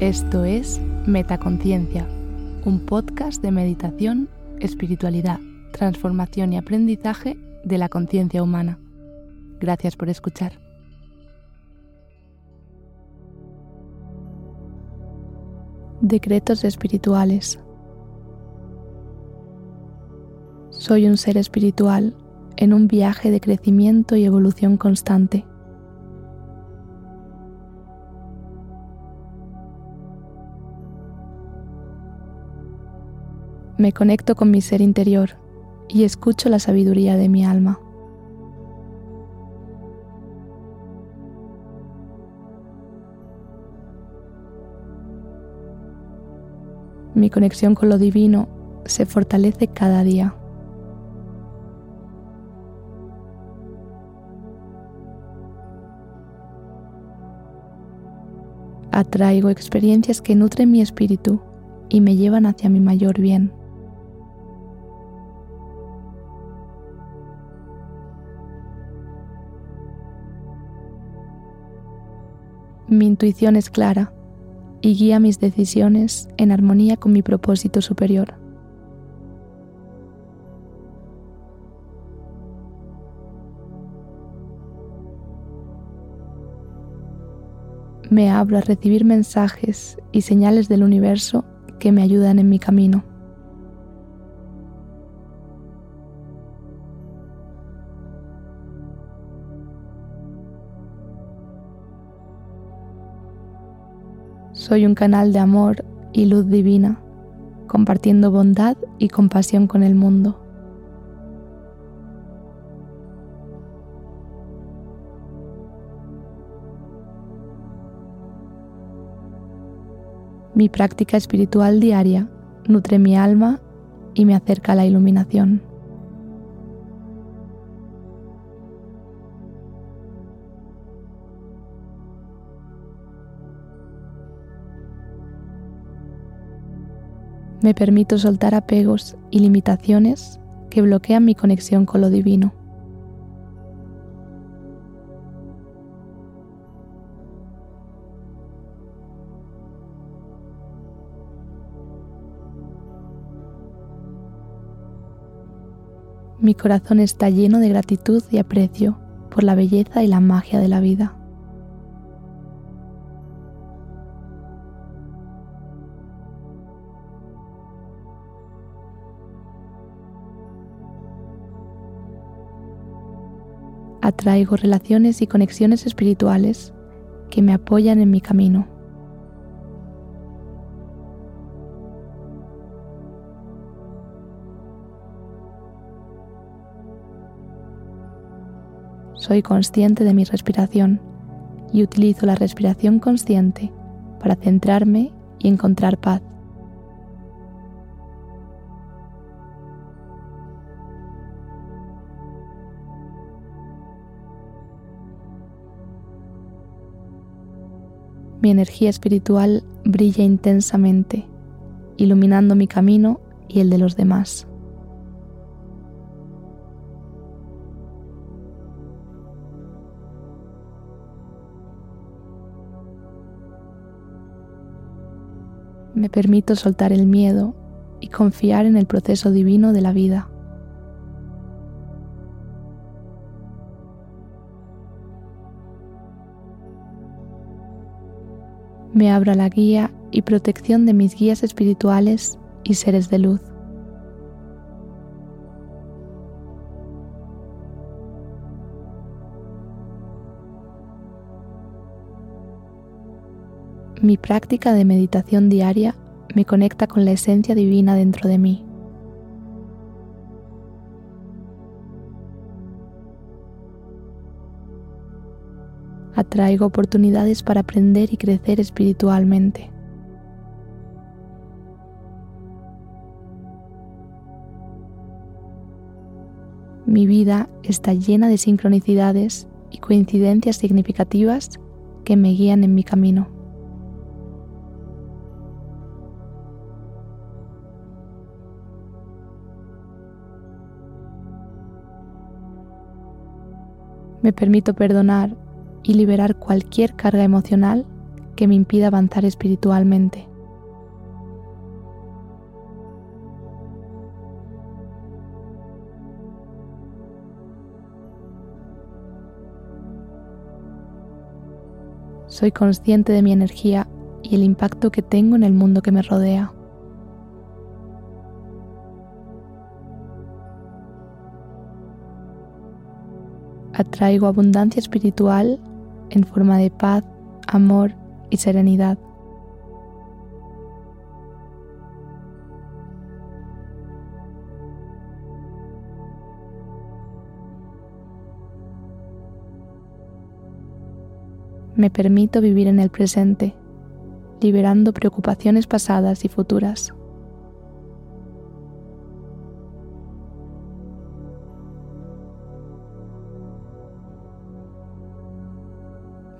Esto es Metaconciencia, un podcast de meditación, espiritualidad, transformación y aprendizaje de la conciencia humana. Gracias por escuchar. Decretos espirituales. Soy un ser espiritual en un viaje de crecimiento y evolución constante. Me conecto con mi ser interior y escucho la sabiduría de mi alma. Mi conexión con lo divino se fortalece cada día. Atraigo experiencias que nutren mi espíritu y me llevan hacia mi mayor bien. Mi intuición es clara y guía mis decisiones en armonía con mi propósito superior. Me abro a recibir mensajes y señales del universo que me ayudan en mi camino. Soy un canal de amor y luz divina, compartiendo bondad y compasión con el mundo. Mi práctica espiritual diaria nutre mi alma y me acerca a la iluminación. Me permito soltar apegos y limitaciones que bloquean mi conexión con lo divino. Mi corazón está lleno de gratitud y aprecio por la belleza y la magia de la vida. Atraigo relaciones y conexiones espirituales que me apoyan en mi camino. Soy consciente de mi respiración y utilizo la respiración consciente para centrarme y encontrar paz. Mi energía espiritual brilla intensamente, iluminando mi camino y el de los demás. Me permito soltar el miedo y confiar en el proceso divino de la vida. Me abra la guía y protección de mis guías espirituales y seres de luz. Mi práctica de meditación diaria me conecta con la esencia divina dentro de mí. Atraigo oportunidades para aprender y crecer espiritualmente. Mi vida está llena de sincronicidades y coincidencias significativas que me guían en mi camino. Me permito perdonar y liberar cualquier carga emocional que me impida avanzar espiritualmente. Soy consciente de mi energía y el impacto que tengo en el mundo que me rodea. Atraigo abundancia espiritual en forma de paz, amor y serenidad. Me permito vivir en el presente, liberando preocupaciones pasadas y futuras.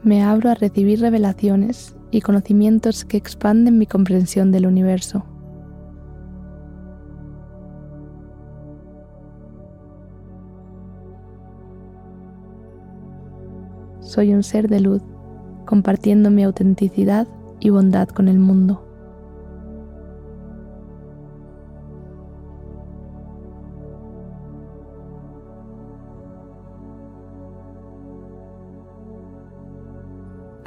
Me abro a recibir revelaciones y conocimientos que expanden mi comprensión del universo. Soy un ser de luz compartiendo mi autenticidad y bondad con el mundo.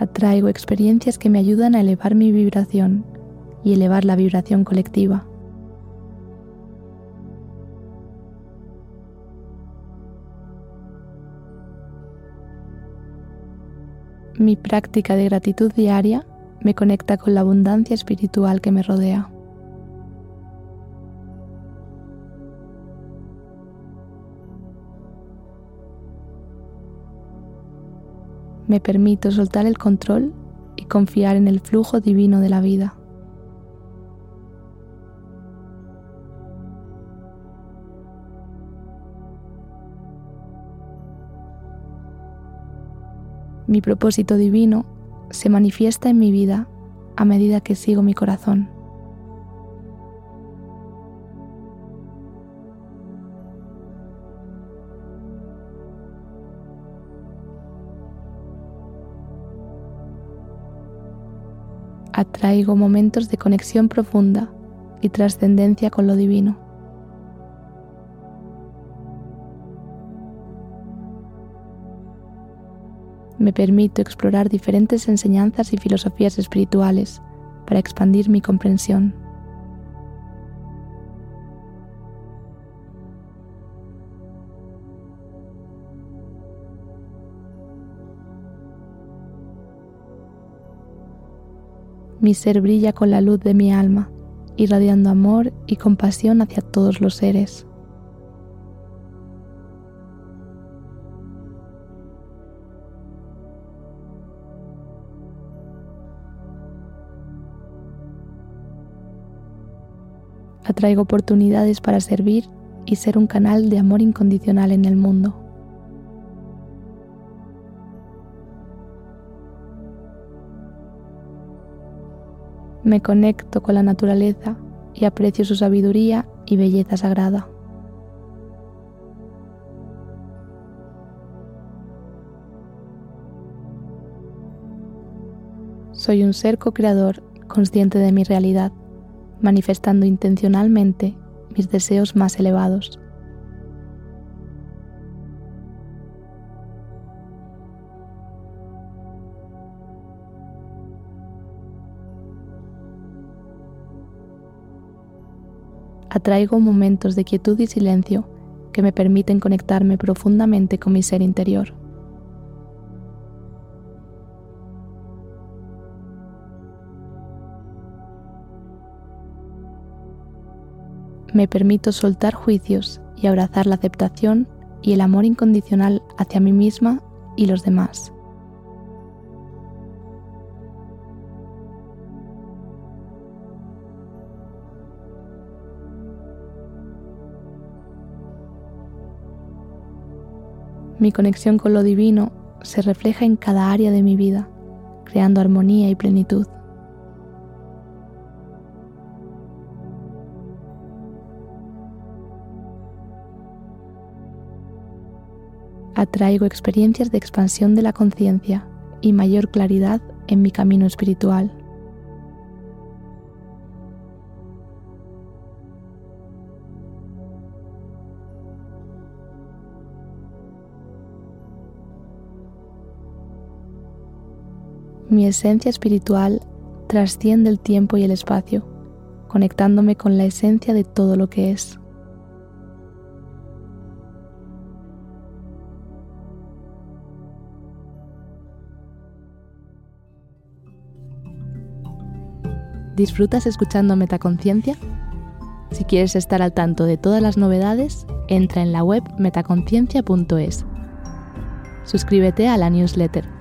Atraigo experiencias que me ayudan a elevar mi vibración y elevar la vibración colectiva. Mi práctica de gratitud diaria me conecta con la abundancia espiritual que me rodea. Me permito soltar el control y confiar en el flujo divino de la vida. Mi propósito divino se manifiesta en mi vida a medida que sigo mi corazón. Atraigo momentos de conexión profunda y trascendencia con lo divino. me permito explorar diferentes enseñanzas y filosofías espirituales para expandir mi comprensión. Mi ser brilla con la luz de mi alma, irradiando amor y compasión hacia todos los seres. atraigo oportunidades para servir y ser un canal de amor incondicional en el mundo. Me conecto con la naturaleza y aprecio su sabiduría y belleza sagrada. Soy un ser co-creador consciente de mi realidad manifestando intencionalmente mis deseos más elevados. Atraigo momentos de quietud y silencio que me permiten conectarme profundamente con mi ser interior. me permito soltar juicios y abrazar la aceptación y el amor incondicional hacia mí misma y los demás. Mi conexión con lo divino se refleja en cada área de mi vida, creando armonía y plenitud. atraigo experiencias de expansión de la conciencia y mayor claridad en mi camino espiritual. Mi esencia espiritual trasciende el tiempo y el espacio, conectándome con la esencia de todo lo que es. ¿Disfrutas escuchando Metaconciencia? Si quieres estar al tanto de todas las novedades, entra en la web metaconciencia.es. Suscríbete a la newsletter.